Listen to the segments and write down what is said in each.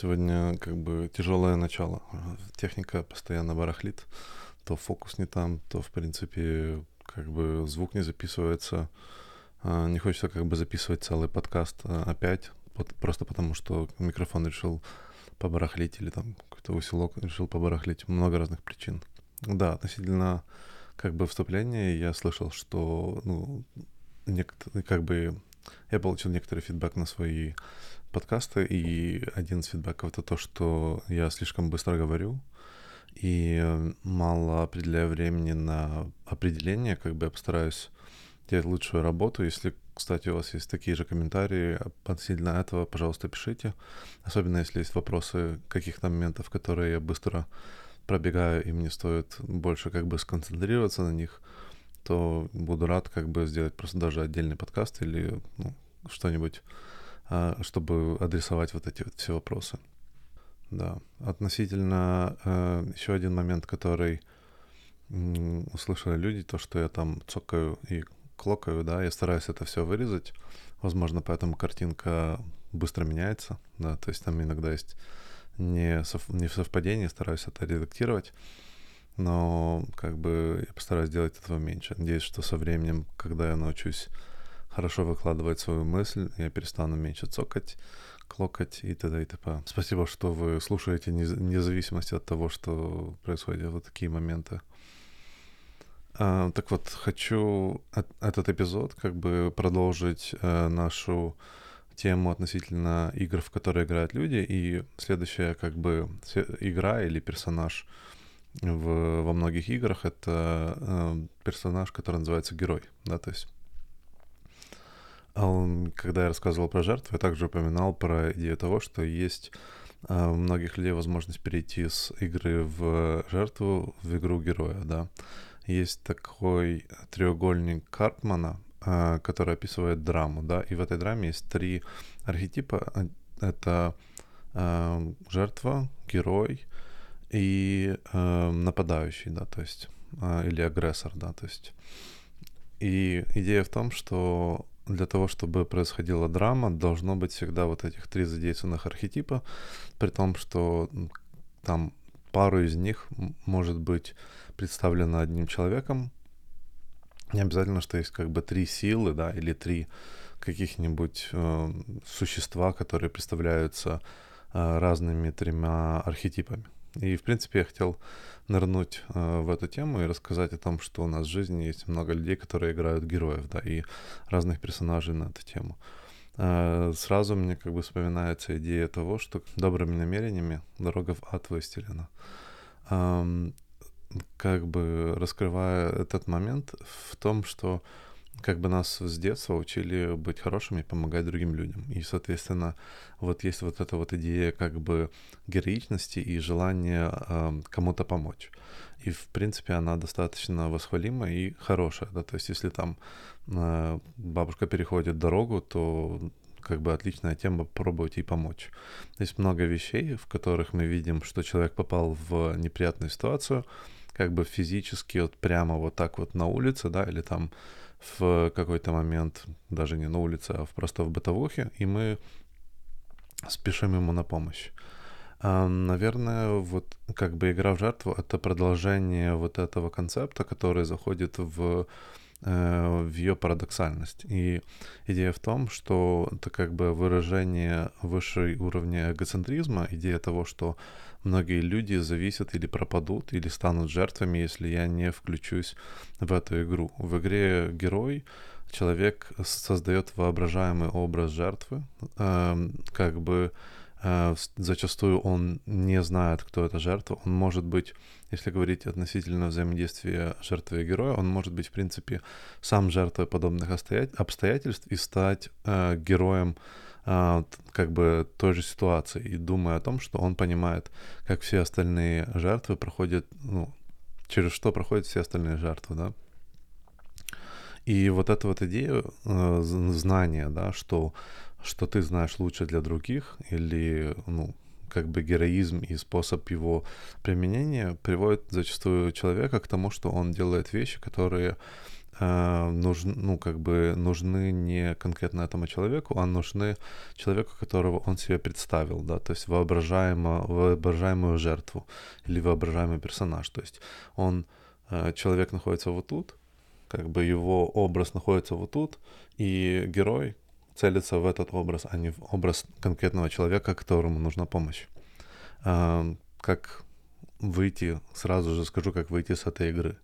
Сегодня как бы тяжелое начало. Техника постоянно барахлит. То фокус не там, то, в принципе, как бы звук не записывается. А, не хочется как бы записывать целый подкаст а, опять, просто потому что микрофон решил побарахлить или там какой-то усилок решил побарахлить. Много разных причин. Да, относительно как бы вступления я слышал, что ну, как бы я получил некоторый фидбэк на свои подкасты, и один из фидбэков это то, что я слишком быстро говорю и мало определяю времени на определение, как бы я постараюсь делать лучшую работу. Если, кстати, у вас есть такие же комментарии относительно этого, пожалуйста, пишите. Особенно если есть вопросы каких-то моментов, которые я быстро пробегаю, и мне стоит больше как бы сконцентрироваться на них, то буду рад как бы сделать просто даже отдельный подкаст или ну, что-нибудь, чтобы адресовать вот эти вот все вопросы. Да. Относительно э, еще один момент, который услышали люди, то, что я там цокаю и клокаю, да, я стараюсь это все вырезать. Возможно, поэтому картинка быстро меняется, да, то есть там иногда есть не, сов, не в совпадении, стараюсь это редактировать, но как бы я постараюсь сделать этого меньше. Надеюсь, что со временем, когда я научусь хорошо выкладывать свою мысль, я перестану меньше цокать, клокать и т.д. и т.п. Спасибо, что вы слушаете, вне зависимости от того, что происходит вот такие моменты. А, так вот, хочу этот эпизод как бы продолжить а, нашу тему относительно игр, в которые играют люди, и следующая как бы игра или персонаж в, во многих играх это э, персонаж, который называется герой, да, то есть когда я рассказывал про жертву, я также упоминал про идею того, что есть у многих людей возможность перейти с игры в жертву в игру героя, да. Есть такой треугольник Карпмана, а, который описывает драму, да, и в этой драме есть три архетипа. Это э, жертва, герой и нападающий, да, то есть, или агрессор, да, то есть. И идея в том, что для того, чтобы происходила драма, должно быть всегда вот этих три задействованных архетипа, при том, что там пару из них может быть представлено одним человеком, не обязательно, что есть как бы три силы, да, или три каких-нибудь э, существа, которые представляются э, разными тремя архетипами. И, в принципе, я хотел нырнуть э, в эту тему и рассказать о том, что у нас в жизни есть много людей, которые играют героев, да, и разных персонажей на эту тему. Э, сразу мне как бы вспоминается идея того, что добрыми намерениями дорога в ад выстелена. Эм, как бы раскрывая этот момент в том, что как бы нас с детства учили быть хорошими помогать другим людям. И, соответственно, вот есть вот эта вот идея как бы героичности и желания э, кому-то помочь. И, в принципе, она достаточно восхвалима и хорошая. Да? То есть, если там э, бабушка переходит дорогу, то как бы отличная тема попробовать ей помочь. Есть много вещей, в которых мы видим, что человек попал в неприятную ситуацию, как бы физически вот прямо вот так вот на улице, да, или там в какой-то момент, даже не на улице, а просто в бытовухе, и мы спешим ему на помощь. Наверное, вот как бы игра в жертву — это продолжение вот этого концепта, который заходит в в ее парадоксальность. И идея в том, что это как бы выражение высшей уровня эгоцентризма, идея того, что многие люди зависят или пропадут, или станут жертвами, если я не включусь в эту игру. В игре герой человек создает воображаемый образ жертвы, э, как бы э, зачастую он не знает, кто эта жертва. Он может быть если говорить относительно взаимодействия жертвы и героя, он может быть, в принципе, сам жертвой подобных обстоятельств и стать э, героем э, как бы той же ситуации и думая о том, что он понимает, как все остальные жертвы проходят, ну, через что проходят все остальные жертвы, да. И вот эта вот идея э, знания, да, что, что ты знаешь лучше для других или, ну, как бы героизм и способ его применения приводит зачастую человека к тому, что он делает вещи, которые э, нужны, ну, как бы нужны не конкретно этому человеку, а нужны человеку, которого он себе представил, да, то есть воображаемо, воображаемую жертву или воображаемый персонаж. То есть он, э, человек находится вот тут, как бы его образ находится вот тут, и герой целится в этот образ, а не в образ конкретного человека, которому нужна помощь. Э, как выйти, сразу же скажу, как выйти с этой игры.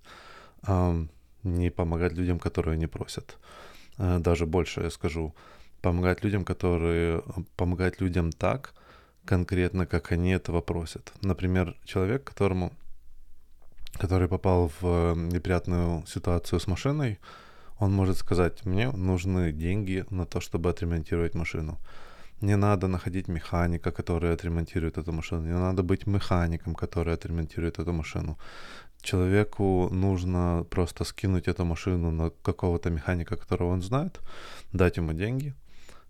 Э, не помогать людям, которые не просят. Э, даже больше я скажу. Помогать людям, которые... Помогать людям так, конкретно, как они этого просят. Например, человек, которому... Который попал в неприятную ситуацию с машиной, он может сказать, мне нужны деньги на то, чтобы отремонтировать машину. Не надо находить механика, который отремонтирует эту машину. Не надо быть механиком, который отремонтирует эту машину человеку нужно просто скинуть эту машину на какого-то механика, которого он знает, дать ему деньги,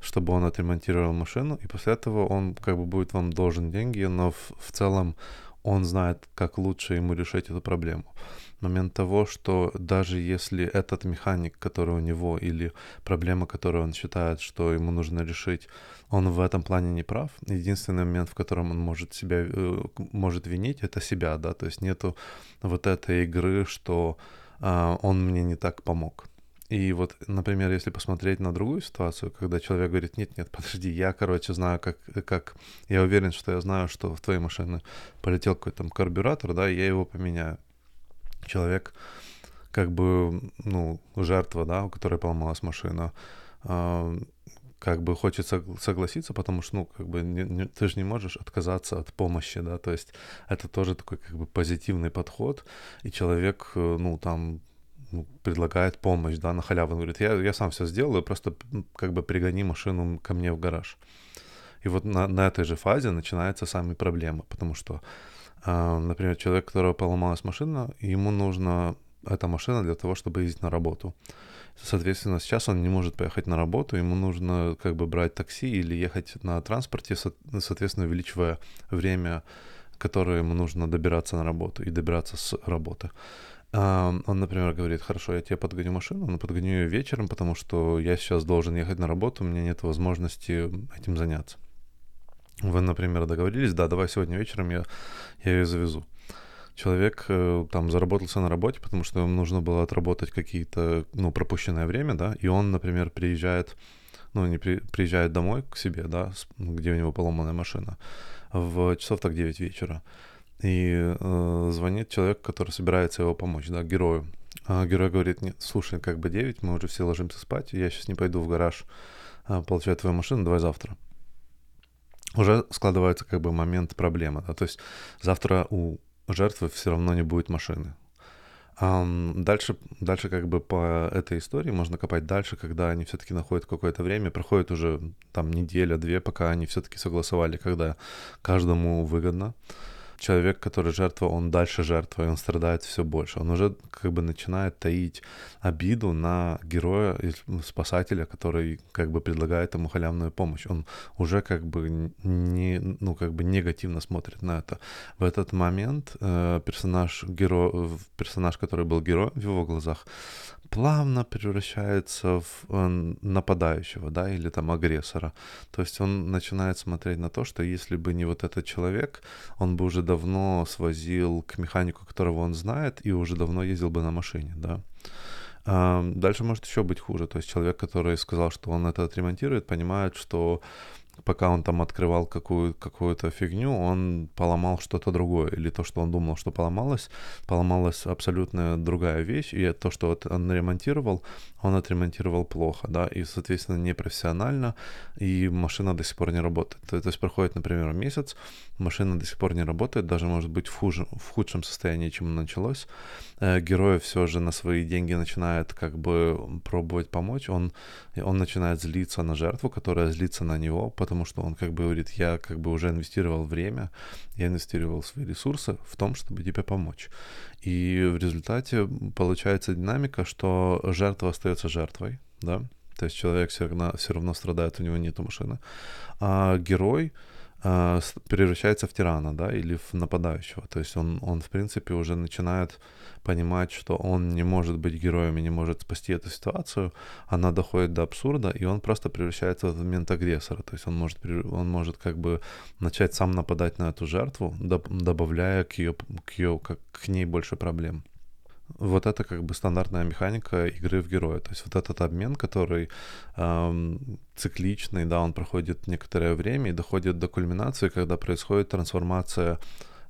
чтобы он отремонтировал машину, и после этого он как бы будет вам должен деньги, но в, в целом он знает, как лучше ему решить эту проблему. Момент того, что даже если этот механик, который у него, или проблема, которую он считает, что ему нужно решить, он в этом плане не прав. Единственный момент, в котором он может себя э, может винить, это себя, да, то есть нету вот этой игры, что э, он мне не так помог. И вот, например, если посмотреть на другую ситуацию, когда человек говорит, нет, нет, подожди, я, короче, знаю, как, как, я уверен, что я знаю, что в твоей машине полетел какой-то там карбюратор, да, я его поменяю. Человек, как бы, ну, жертва, да, у которой поломалась машина, э, как бы хочется согласиться, потому что, ну, как бы не, не, ты же не можешь отказаться от помощи, да, то есть это тоже такой как бы позитивный подход, и человек, э, ну, там ну, предлагает помощь, да, на халяву, он говорит, я, я сам все сделаю, просто как бы пригони машину ко мне в гараж. И вот на, на этой же фазе начинаются сами проблемы, потому что, э, например, человек, у которого поломалась машина, ему нужна эта машина для того, чтобы ездить на работу. Соответственно, сейчас он не может поехать на работу, ему нужно как бы брать такси или ехать на транспорте, соответственно, увеличивая время, которое ему нужно добираться на работу и добираться с работы. Он, например, говорит, хорошо, я тебе подгоню машину, но подгоню ее вечером, потому что я сейчас должен ехать на работу, у меня нет возможности этим заняться. Вы, например, договорились, да, давай сегодня вечером я, я ее завезу человек э, там заработался на работе, потому что ему нужно было отработать какие-то, ну, пропущенное время, да, и он, например, приезжает, ну, не при, приезжает домой к себе, да, где у него поломанная машина, в часов так 9 вечера, и э, звонит человек, который собирается его помочь, да, герою. А герой говорит, нет, слушай, как бы 9, мы уже все ложимся спать, я сейчас не пойду в гараж а, получать твою машину, давай завтра уже складывается как бы момент проблемы. Да? То есть завтра у жертвы все равно не будет машины. Дальше, дальше как бы по этой истории можно копать дальше, когда они все-таки находят какое-то время, проходит уже там неделя-две, пока они все-таки согласовали, когда каждому выгодно человек, который жертва, он дальше жертва, и он страдает все больше. Он уже как бы начинает таить обиду на героя, спасателя, который как бы предлагает ему халявную помощь. Он уже как бы не, ну как бы негативно смотрит на это. В этот момент э, персонаж геро, персонаж, который был героем в его глазах, плавно превращается в э, нападающего, да, или там агрессора. То есть он начинает смотреть на то, что если бы не вот этот человек, он бы уже давно свозил к механику, которого он знает, и уже давно ездил бы на машине, да. Дальше может еще быть хуже. То есть человек, который сказал, что он это отремонтирует, понимает, что пока он там открывал какую- какую-то фигню, он поломал что-то другое. Или то, что он думал, что поломалось, поломалась абсолютно другая вещь. И то, что он ремонтировал, он отремонтировал плохо, да, и, соответственно, непрофессионально, и машина до сих пор не работает. То, то есть проходит, например, месяц, машина до сих пор не работает, даже может быть в, хуже, в худшем состоянии, чем началось. Э, герой все же на свои деньги начинает как бы пробовать помочь, он, он начинает злиться на жертву, которая злится на него, потому что он как бы говорит, я как бы уже инвестировал время, я инвестировал свои ресурсы в том, чтобы тебе помочь. И в результате получается динамика, что жертва остается жертвой, да, то есть человек все равно, все равно страдает, у него нет машины, а герой превращается в тирана, да, или в нападающего. То есть он, он, в принципе, уже начинает понимать, что он не может быть героем и не может спасти эту ситуацию, она доходит до абсурда, и он просто превращается в момент агрессора. То есть он может, он может как бы начать сам нападать на эту жертву, добавляя к, ее, к, ее, как, к ней больше проблем вот это как бы стандартная механика игры в героя. То есть вот этот обмен, который эм, цикличный, да, он проходит некоторое время и доходит до кульминации, когда происходит трансформация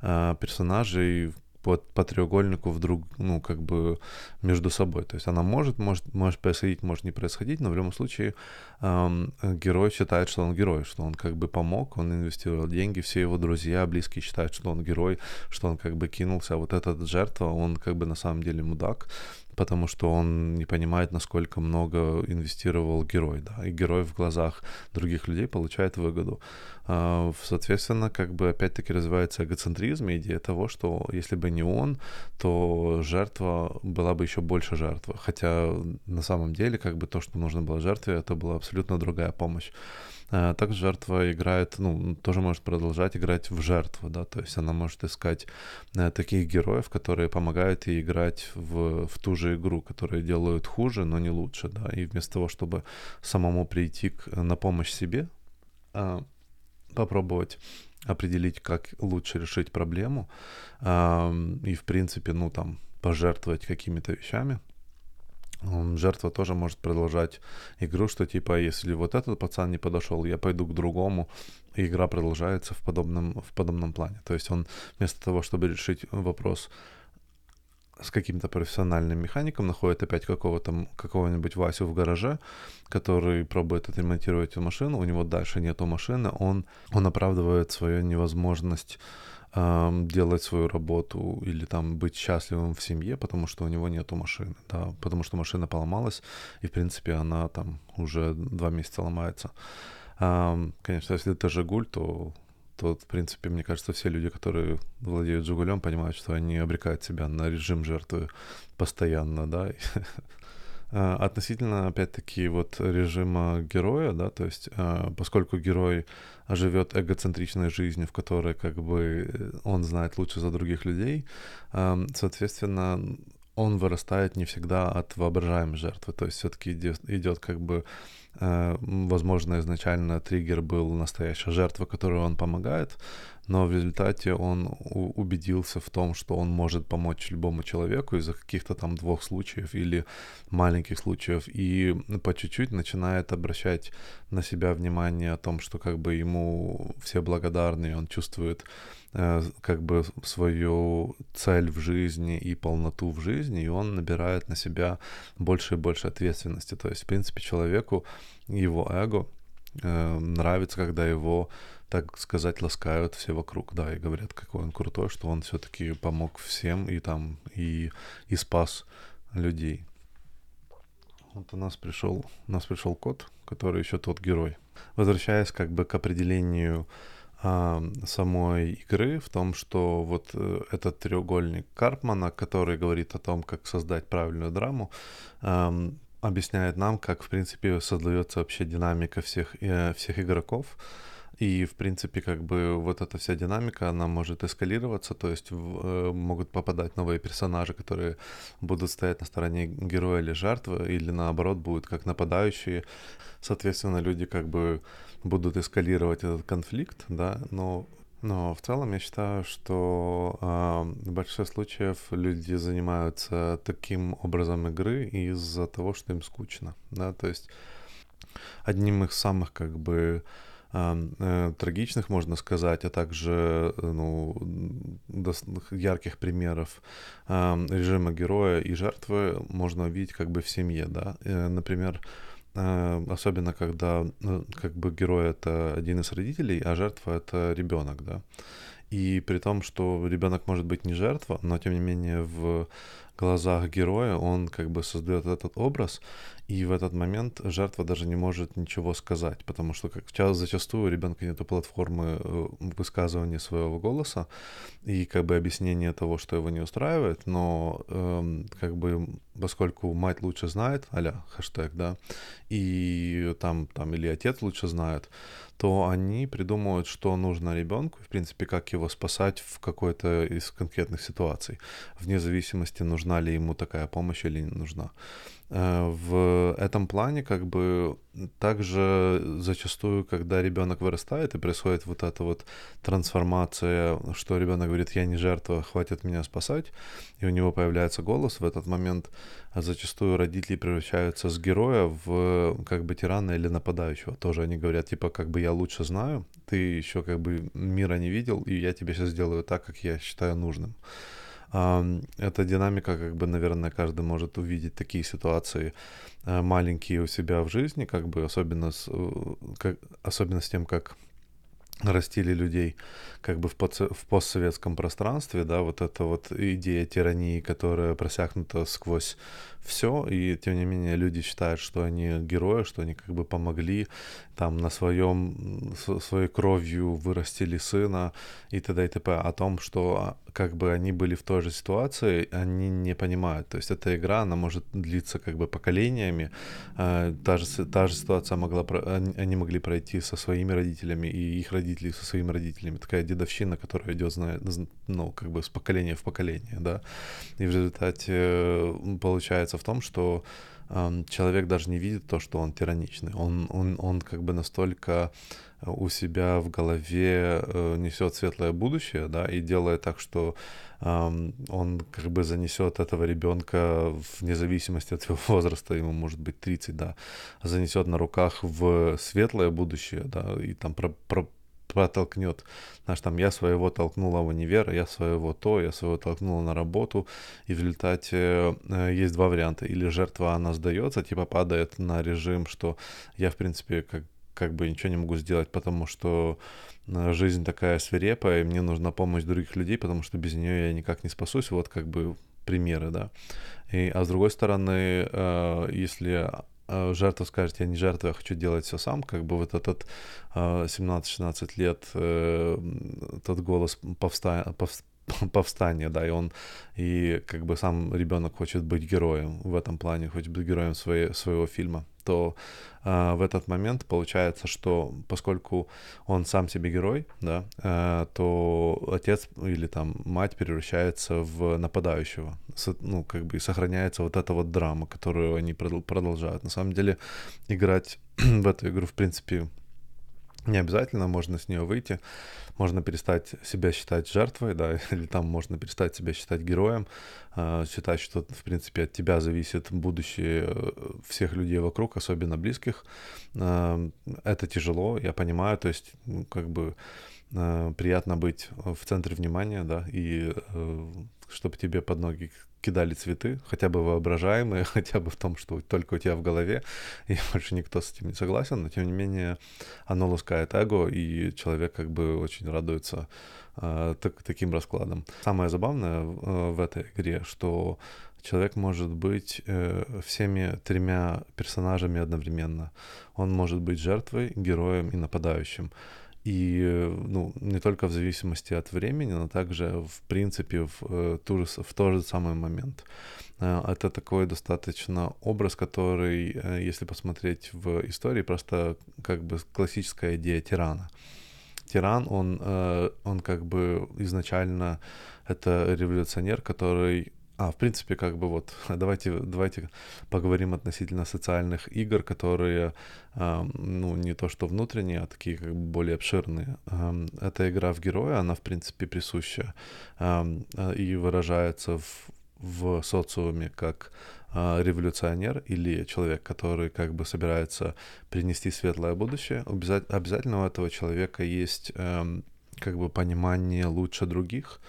э, персонажей по, по треугольнику вдруг, ну, как бы между собой. То есть она может, может, может происходить, может не происходить, но в любом случае эм, герой считает, что он герой, что он как бы помог, он инвестировал деньги, все его друзья, близкие считают, что он герой, что он как бы кинулся, а вот этот жертва, он как бы на самом деле мудак, потому что он не понимает, насколько много инвестировал герой, да, и герой в глазах других людей получает выгоду. А, соответственно, как бы опять-таки развивается эгоцентризм, идея того, что если бы не он, то жертва была бы еще больше жертва. Хотя на самом деле, как бы то, что нужно было жертве, это была абсолютно другая помощь. А, также жертва играет, ну, тоже может продолжать играть в жертву, да, то есть она может искать э, таких героев, которые помогают ей играть в, в ту же игру, которые делают хуже, но не лучше, да, и вместо того, чтобы самому прийти к, на помощь себе, а, попробовать определить, как лучше решить проблему, и, в принципе, ну, там, пожертвовать какими-то вещами — жертва тоже может продолжать игру, что типа, если вот этот пацан не подошел, я пойду к другому, и игра продолжается в подобном, в подобном плане. То есть он вместо того, чтобы решить вопрос с каким-то профессиональным механиком, находит опять какого-то, какого-нибудь Васю в гараже, который пробует отремонтировать эту машину, у него дальше нету машины, он, он оправдывает свою невозможность делать свою работу или там быть счастливым в семье, потому что у него нету машины, да, потому что машина поломалась, и, в принципе, она там уже два месяца ломается. Конечно, если это «Жигуль», то, то, в принципе, мне кажется, все люди, которые владеют «Жигулем», понимают, что они обрекают себя на режим жертвы постоянно, да, относительно, опять-таки, вот режима героя, да, то есть а, поскольку герой живет эгоцентричной жизнью, в которой как бы э, он знает лучше за других людей, соответственно, он вырастает не всегда от воображаемой жертвы, то есть все-таки идет, идет как бы Э, возможно, изначально триггер был настоящая жертва, которой он помогает, но в результате он убедился в том, что он может помочь любому человеку из-за каких-то там двух случаев или маленьких случаев, и по чуть-чуть начинает обращать на себя внимание о том, что как бы ему все благодарны, он чувствует Э, как бы свою цель в жизни и полноту в жизни, и он набирает на себя больше и больше ответственности. То есть, в принципе, человеку его эго э, нравится, когда его, так сказать, ласкают все вокруг, да, и говорят, какой он крутой, что он все-таки помог всем и там и, и спас людей. Вот у нас пришел, у нас пришел кот, который еще тот герой. Возвращаясь как бы к определению а, самой игры в том, что вот э, этот треугольник Карпмана, который говорит о том, как создать правильную драму, э, объясняет нам, как, в принципе, создается вообще динамика всех, э, всех игроков. И, в принципе, как бы вот эта вся динамика, она может эскалироваться, то есть в, э, могут попадать новые персонажи, которые будут стоять на стороне героя или жертвы, или наоборот будут как нападающие. Соответственно, люди как бы будут эскалировать этот конфликт, да, но но в целом я считаю, что э, в большинстве случаев люди занимаются таким образом игры из-за того, что им скучно, да, то есть одним из самых как бы трагичных, можно сказать, а также ну, ярких примеров э, режима героя и жертвы можно увидеть как бы в семье, да, э, например, Э, особенно когда как бы герой это один из родителей, а жертва это ребенок, да. И при том, что ребенок может быть не жертва, но тем не менее в глазах героя он как бы создает этот образ, и в этот момент жертва даже не может ничего сказать, потому что как зачастую у ребенка нет платформы э, высказывания своего голоса и как бы объяснения того, что его не устраивает, но эм, как бы поскольку мать лучше знает, аля хэштег, да, и там, там или отец лучше знает, то они придумывают, что нужно ребенку, в принципе, как его спасать в какой-то из конкретных ситуаций, вне зависимости, нужна ли ему такая помощь или не нужна. Э, в этом плане как бы также зачастую, когда ребенок вырастает и происходит вот эта вот трансформация, что ребенок говорит, я не жертва, хватит меня спасать, и у него появляется голос, в этот момент зачастую родители превращаются с героя в как бы тирана или нападающего. Тоже они говорят, типа, как бы я лучше знаю, ты еще как бы мира не видел, и я тебе сейчас сделаю так, как я считаю нужным. Эта динамика, как бы, наверное, каждый может увидеть такие ситуации э, маленькие у себя в жизни, как бы, особенно с, э, как, особенно с тем, как растили людей как бы в, подс- в постсоветском пространстве, да, вот эта вот идея тирании, которая просякнута сквозь все, и тем не менее люди считают, что они герои, что они как бы помогли, там на своем, своей кровью вырастили сына и т.д. и т.п. О том, что а, как бы они были в той же ситуации, они не понимают. То есть эта игра, она может длиться как бы поколениями. А, та же, та же ситуация могла, они могли пройти со своими родителями и их родители со своими родителями. Такая дедовщина, которая идет, ну, как бы с поколения в поколение, да. И в результате э, получается в том, что человек даже не видит то, что он тираничный. Он, он, он как бы настолько э, у себя в голове э, несет светлое будущее, да, и делает так, что э, он как бы занесет этого ребенка вне зависимости от его возраста, ему может быть 30, да, занесет на руках в светлое будущее, да, и там про, про, протолкнет. Знаешь, там я своего толкнула в универ, я своего то, я своего толкнула на работу, и в результате э, есть два варианта. Или жертва, она сдается, типа падает на режим, что я, в принципе, как, как бы ничего не могу сделать, потому что э, жизнь такая свирепая, и мне нужна помощь других людей, потому что без нее я никак не спасусь. Вот как бы примеры, да. И, а с другой стороны, э, если жертва скажет, я не жертва, я хочу делать все сам, как бы вот этот 17-16 э, лет э, тот голос повста... повстания, да, и он, и как бы сам ребенок хочет быть героем в этом плане, хочет быть героем своей, своего фильма то э, в этот момент получается, что поскольку он сам себе герой, да, э, то отец или там мать превращается в нападающего, С, ну, как бы сохраняется вот эта вот драма, которую они продолжают. На самом деле играть в эту игру, в принципе, не обязательно, можно с нее выйти, можно перестать себя считать жертвой, да, или там можно перестать себя считать героем, э, считать, что, в принципе, от тебя зависит будущее э, всех людей вокруг, особенно близких. Э, это тяжело, я понимаю, то есть, ну, как бы приятно быть в центре внимания, да, и чтобы тебе под ноги кидали цветы, хотя бы воображаемые, хотя бы в том, что только у тебя в голове, и больше никто с этим не согласен, но тем не менее оно ласкает эго, и человек как бы очень радуется э, так, таким раскладом. Самое забавное э, в этой игре, что человек может быть э, всеми тремя персонажами одновременно. Он может быть жертвой, героем и нападающим. И ну, не только в зависимости от времени, но также, в принципе, в, э, ту же, в тот же самый момент. Э, это такой достаточно образ, который, э, если посмотреть в истории, просто как бы классическая идея тирана. Тиран, он, он как бы изначально это революционер, который а, в принципе, как бы вот, давайте, давайте поговорим относительно социальных игр, которые, э, ну, не то что внутренние, а такие как бы более обширные. Э, эта игра в героя, она, в принципе, присуща э, и выражается в, в социуме как э, революционер или человек, который как бы собирается принести светлое будущее. Обязательно у этого человека есть как бы понимание лучше других,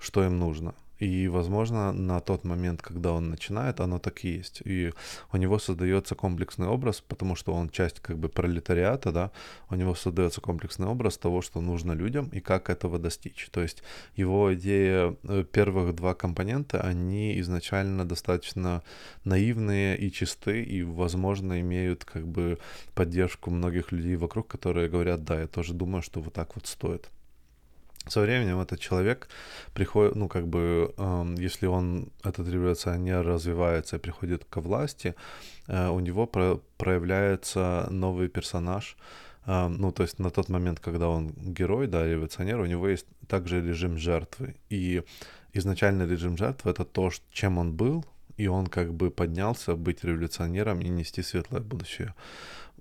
что им нужно — И, возможно, на тот момент, когда он начинает, оно так и есть. И у него создается комплексный образ, потому что он часть как бы пролетариата, да, у него создается комплексный образ того, что нужно людям и как этого достичь. То есть его идея э, первых два компонента, они изначально достаточно наивные и чисты, и, возможно, имеют как бы поддержку многих людей вокруг, которые говорят, да, я тоже думаю, что вот так вот стоит со временем этот человек приходит, ну, как бы, э, если он, этот революционер развивается и приходит к власти, э, у него про проявляется новый персонаж, э, ну, то есть на тот момент, когда он герой, да, революционер, у него есть также режим жертвы. И изначальный режим жертвы — это то, чем он был, и он как бы поднялся быть революционером и нести светлое будущее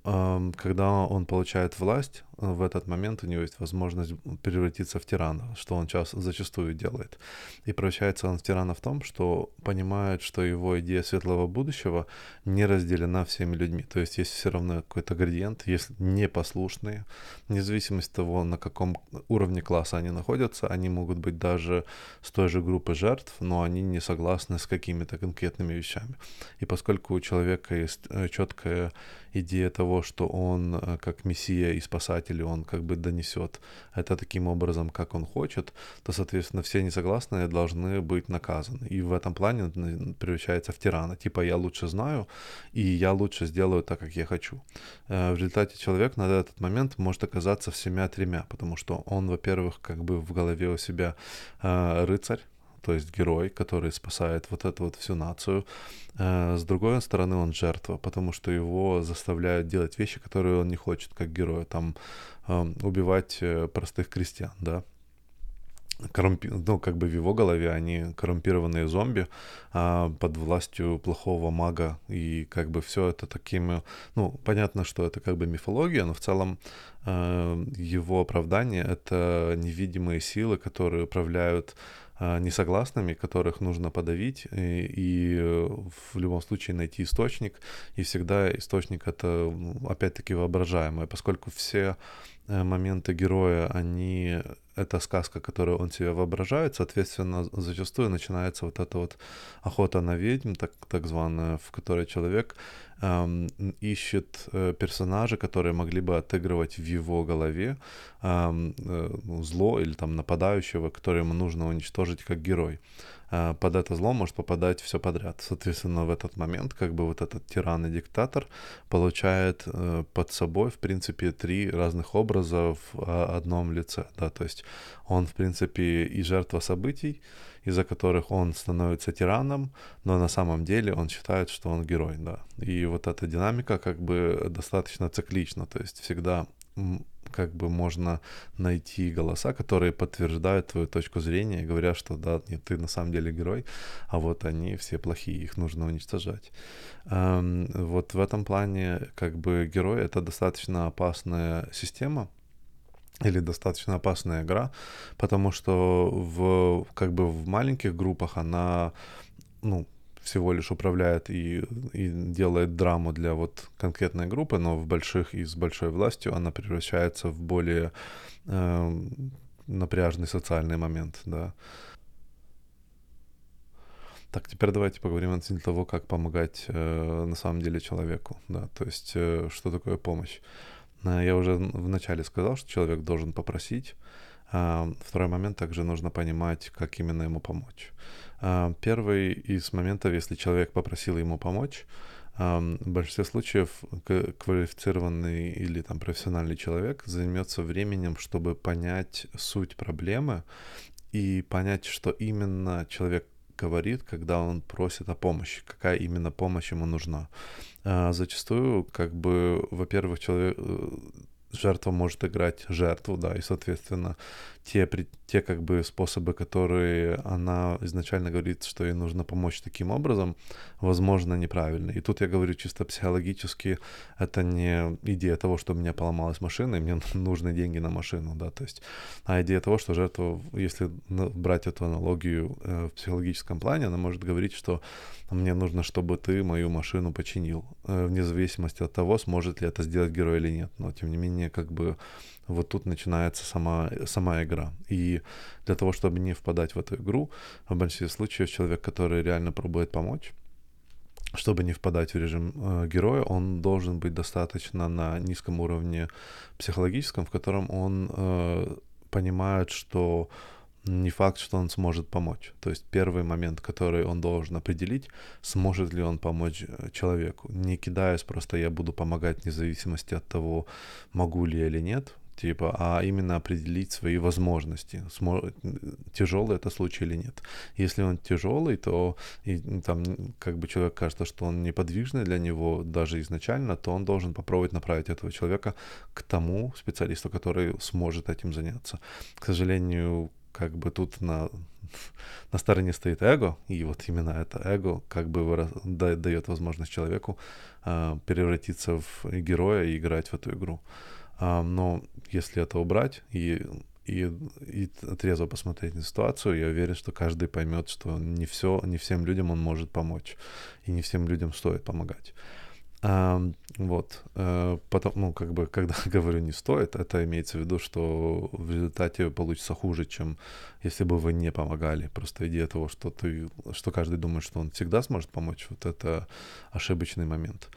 когда он получает власть, в этот момент у него есть возможность превратиться в тирана, что он час, зачастую делает. И превращается он в тирана в том, что понимает, что его идея светлого будущего не разделена всеми людьми. То есть есть все равно какой-то градиент, есть непослушные, вне зависимости от того, на каком уровне класса они находятся, они могут быть даже с той же группы жертв, но они не согласны с какими-то конкретными вещами. И поскольку у человека есть э, четкая идея того, что он э, как мессия и спасатель, он как бы донесет это таким образом, как он хочет, то, соответственно, все несогласные должны быть наказаны. И в этом плане превращается в тирана. Типа я лучше знаю, и я лучше сделаю так, как я хочу. Э, в результате человек на этот момент может оказаться всемя-тремя, потому что он, во-первых, как бы в голове у себя э, рыцарь, то есть герой, который спасает вот эту вот всю нацию. Э, с другой стороны, он жертва, потому что его заставляют делать вещи, которые он не хочет, как герой, там эм, убивать э, простых крестьян, да, коррумпи... ну, как бы в его голове они коррумпированные зомби а, под властью плохого мага, и как бы все это такими, ну, понятно, что это как бы мифология, но в целом а, его оправдание — это невидимые силы, которые управляют несогласными, которых нужно подавить и, и в любом случае найти источник. И всегда источник это опять-таки воображаемое, поскольку все э, моменты героя, они это сказка, которую он себе воображает, соответственно, зачастую начинается вот эта вот охота на ведьм, так, так званая, в которой человек эм, ищет э, персонажи, которые могли бы отыгрывать в его голове эм, э, ну, зло или там нападающего, которое ему нужно уничтожить как герой. Э, под это зло может попадать все подряд. Соответственно, в этот момент как бы вот этот тиран и диктатор получает э, под собой, в принципе, три разных образа в одном лице. Да? То есть он, в принципе, и жертва событий, из-за которых он становится тираном, но на самом деле он считает, что он герой, да. И вот эта динамика как бы достаточно циклична, то есть всегда как бы можно найти голоса, которые подтверждают твою точку зрения и говорят, что да, нет, ты на самом деле герой, а вот они все плохие, их нужно уничтожать. Эм, вот в этом плане как бы герой — это достаточно опасная система, или достаточно опасная игра, потому что в как бы в маленьких группах она ну всего лишь управляет и, и делает драму для вот конкретной группы, но в больших и с большой властью она превращается в более э, напряжный социальный момент, да. Так, теперь давайте поговорим относительно того, как помогать э, на самом деле человеку, да, то есть э, что такое помощь. Э, я уже вначале сказал, что человек должен попросить. А, второй момент также нужно понимать, как именно ему помочь. А, первый из моментов, если человек попросил ему помочь, а, в большинстве случаев квалифицированный или там профессиональный человек займется временем, чтобы понять суть проблемы и понять, что именно человек говорит, когда он просит о помощи, какая именно помощь ему нужна. Зачастую, как бы, во-первых, человек э, жертва может играть жертву, да, и, соответственно, те, те как бы способы, которые она изначально говорит, что ей нужно помочь таким образом, возможно, неправильны. И тут я говорю чисто психологически, это не идея того, что у меня поломалась машина, и мне нужны деньги на машину, да, то есть, а идея того, что жертва, если брать эту аналогию э, в психологическом плане, она может говорить, что мне нужно, чтобы ты мою машину починил, э, вне зависимости от того, сможет ли это сделать герой или нет. Но, тем не менее, как бы вот тут начинается сама, сама игра. И для того, чтобы не впадать в эту игру, в большинстве случаев человек, который реально пробует помочь, чтобы не впадать в режим э, героя, он должен быть достаточно на низком уровне психологическом, в котором он э, понимает, что не факт, что он сможет помочь. То есть первый момент, который он должен определить, сможет ли он помочь э, человеку. Не кидаясь просто я буду помогать вне зависимости от того, могу ли я или нет, типа, а именно определить свои возможности, смо... тяжелый это случай или нет. Если он тяжелый, то и, там как бы человек кажется, что он неподвижный для него даже изначально, то он должен попробовать направить этого человека к тому специалисту, который сможет этим заняться. К сожалению, как бы тут на, на стороне стоит эго, и вот именно это эго как бы дает возможность человеку э, превратиться в героя и играть в эту игру. А, но если это убрать и, и, и трезво посмотреть на ситуацию, я уверен, что каждый поймет, что не все, не всем людям он может помочь, и не всем людям стоит помогать. А, вот, а, потом, ну, как бы, когда говорю не стоит, это имеется в виду, что в результате получится хуже, чем если бы вы не помогали. Просто идея того, что ты, что каждый думает, что он всегда сможет помочь, вот это ошибочный момент.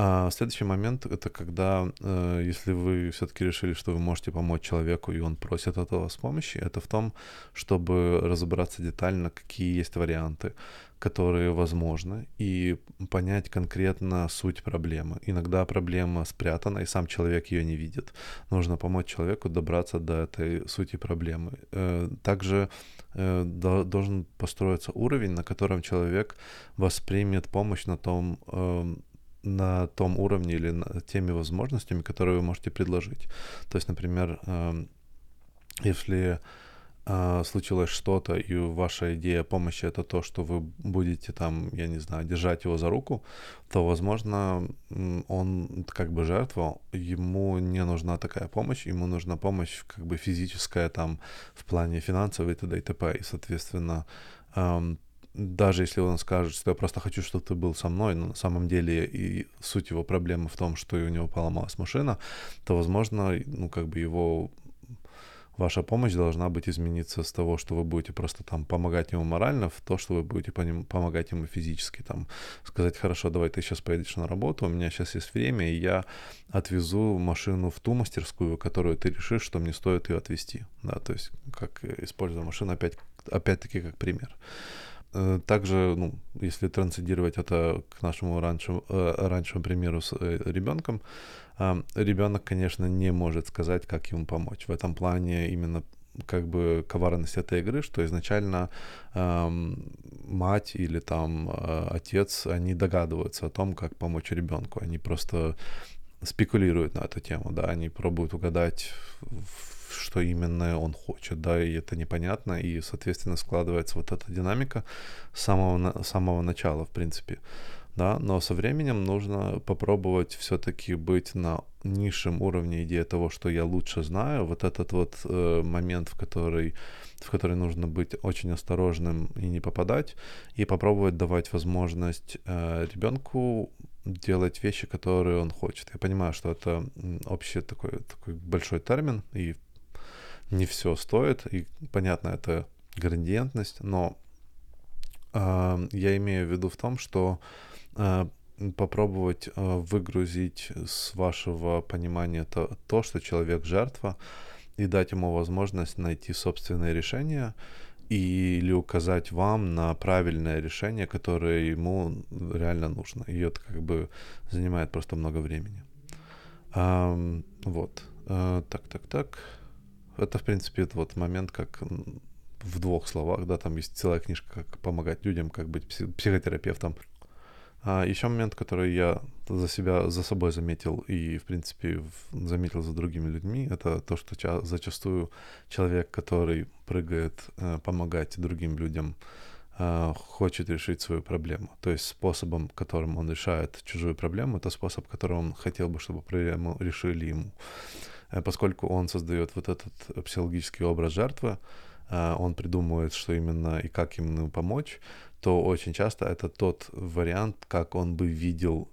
А следующий момент это когда, э, если вы все-таки решили, что вы можете помочь человеку, и он просит от вас помощи, это в том, чтобы разобраться детально, какие есть варианты, которые возможны, и понять конкретно суть проблемы. Иногда проблема спрятана, и сам человек ее не видит. Нужно помочь человеку добраться до этой сути проблемы. Э, также э, должен построиться уровень, на котором человек воспримет помощь на том эм, на том уровне или на теми возможностями, которые вы можете предложить. То есть, например, эм, если э, случилось что-то, и ваша идея помощи это то, что вы будете там, я не знаю, держать его за руку, то, возможно, он как бы жертва, ему не нужна такая помощь, ему нужна помощь как бы физическая там в плане финансовой и т.д. и т.п. И, соответственно, эм, даже если он скажет, что я просто хочу, чтобы ты был со мной, но на самом деле и суть его проблемы в том, что у него поломалась машина, то, возможно, ну, как бы его ваша помощь должна быть измениться с того, что вы будете просто там помогать ему морально, в то, что вы будете по ним, помогать ему физически. Там сказать, хорошо, давай ты сейчас поедешь на работу, у меня сейчас есть время, и я отвезу машину в ту мастерскую, которую ты решишь, что мне стоит ее отвезти. Да, то есть как используя машину опять, опять-таки как пример. Э, также, ну, если трансцендировать это к нашему раньшему, э, раньшему примеру с э, ребенком, ребенок, конечно, не может сказать, как ему помочь. В этом плане именно как бы коварность этой игры, что изначально эм, мать или там э, отец, они догадываются о том, как помочь ребенку. Они просто спекулируют на эту тему, да, они пробуют угадать в что именно он хочет, да, и это непонятно, и, соответственно, складывается вот эта динамика с самого, самого начала, в принципе, да, но со временем нужно попробовать все-таки быть на низшем уровне идеи того, что я лучше знаю, вот этот вот э, момент, в который в который нужно быть очень осторожным и не попадать, и попробовать давать возможность э, ребенку делать вещи, которые он хочет. Я понимаю, что это общий такой, такой большой термин, и не все стоит. И понятно, это градиентность, но э, я имею в виду в том, что э, попробовать э, выгрузить с вашего понимания то, то, что человек жертва, и дать ему возможность найти собственное решение или указать вам на правильное решение, которое ему реально нужно. И это как бы занимает просто много времени. Um, вот. Uh, так, так, так. Это, в принципе, это вот момент, как в двух словах, да, там есть целая книжка, как помогать людям, как быть психотерапевтом. А еще момент, который я за себя, за собой заметил и, в принципе, заметил за другими людьми, это то, что ча- зачастую человек, который прыгает э, помогать другим людям, э, хочет решить свою проблему. То есть способом, которым он решает чужую проблему, это способ, которым он хотел бы, чтобы проблему решили ему. Э, поскольку он создает вот этот психологический образ жертвы, э, он придумывает, что именно и как ему помочь, то очень часто это тот вариант, как он бы видел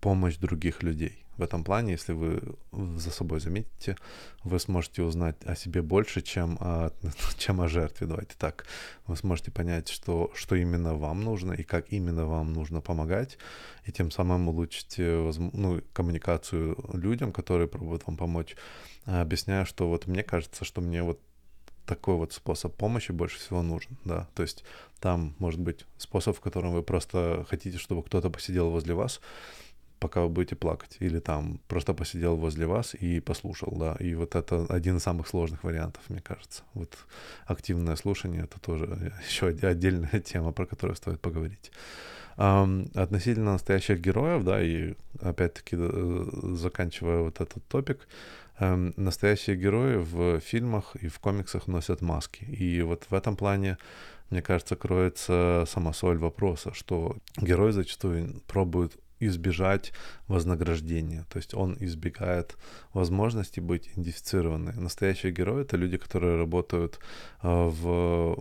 помощь других людей. В этом плане, если вы за собой заметите, вы сможете узнать о себе больше, чем о, чем о жертве, давайте так. Вы сможете понять, что, что именно вам нужно и как именно вам нужно помогать, и тем самым улучшите ну, коммуникацию людям, которые пробуют вам помочь, объясняя, что вот мне кажется, что мне вот такой вот способ помощи больше всего нужен, да, то есть там может быть способ, в котором вы просто хотите, чтобы кто-то посидел возле вас, пока вы будете плакать, или там просто посидел возле вас и послушал, да, и вот это один из самых сложных вариантов, мне кажется. Вот активное слушание — это тоже еще отдельная тема, про которую стоит поговорить. Относительно настоящих героев, да, и опять-таки э, заканчивая вот этот топик, um, настоящие герои в фильмах и в комиксах носят маски. И вот в этом плане, мне кажется, кроется сама соль вопроса, что герои зачастую пробуют избежать вознаграждения. То есть он избегает возможности быть идентифицированным. Настоящие герои — это люди, которые работают э, в,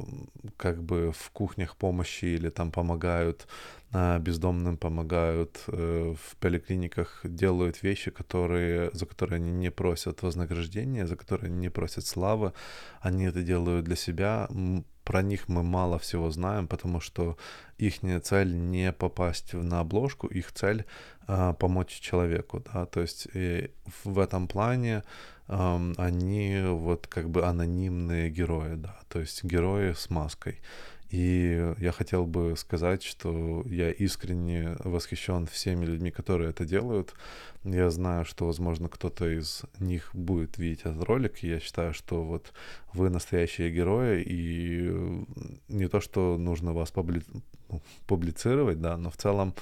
как бы в кухнях помощи или там помогают бездомным, помогают э, в поликлиниках, делают вещи, которые, за которые они не просят вознаграждения, за которые они не просят славы. Они это делают для себя, про них мы мало всего знаем, потому что их цель не попасть на обложку, их цель э, помочь человеку, да, то есть в этом плане э, они вот как бы анонимные герои, да, то есть герои с маской. И я хотел бы сказать, что я искренне восхищен всеми людьми, которые это делают. Я знаю, что, возможно, кто-то из них будет видеть этот ролик. И я считаю, что вот вы настоящие герои, и не то, что нужно вас публи... Ну, публицировать, да, но в целом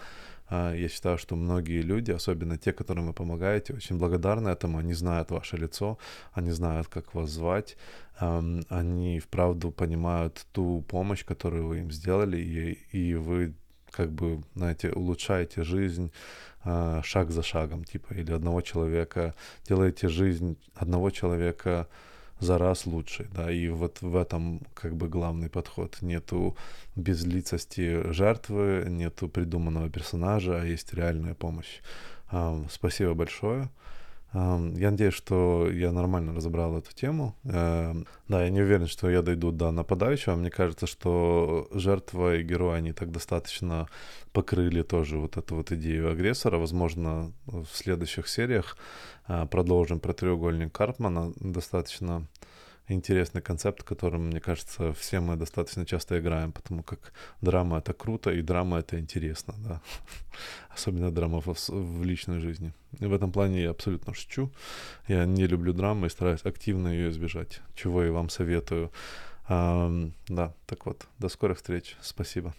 а, я считаю, что многие люди, особенно те, которым вы помогаете, очень благодарны этому. Они знают ваше лицо, они знают, как вас звать, они вправду понимают ту помощь, которую вы им сделали, и, и вы как бы, знаете, улучшаете жизнь а, шаг за шагом, типа, или одного человека, делаете жизнь одного человека за раз лучше, да, и вот в этом как бы главный подход. Нету безлицости жертвы, нету придуманного персонажа, а есть реальная помощь. Спасибо большое. Я надеюсь, что я нормально разобрал эту тему. Эм, да, я не уверен, что я дойду до нападающего. Мне кажется, что жертва и герой, они так достаточно покрыли тоже вот эту вот идею агрессора. Возможно, в следующих сериях а, продолжим про треугольник Карпмана. Достаточно интересный концепт, которым, мне кажется, все мы достаточно часто играем, потому как драма — это круто, и драма — это интересно, да. Особенно драма в, в личной жизни. И в этом плане я абсолютно шучу. Я не люблю драму и стараюсь активно ее избежать, чего и вам советую. А, да, так вот, до скорых встреч. Спасибо.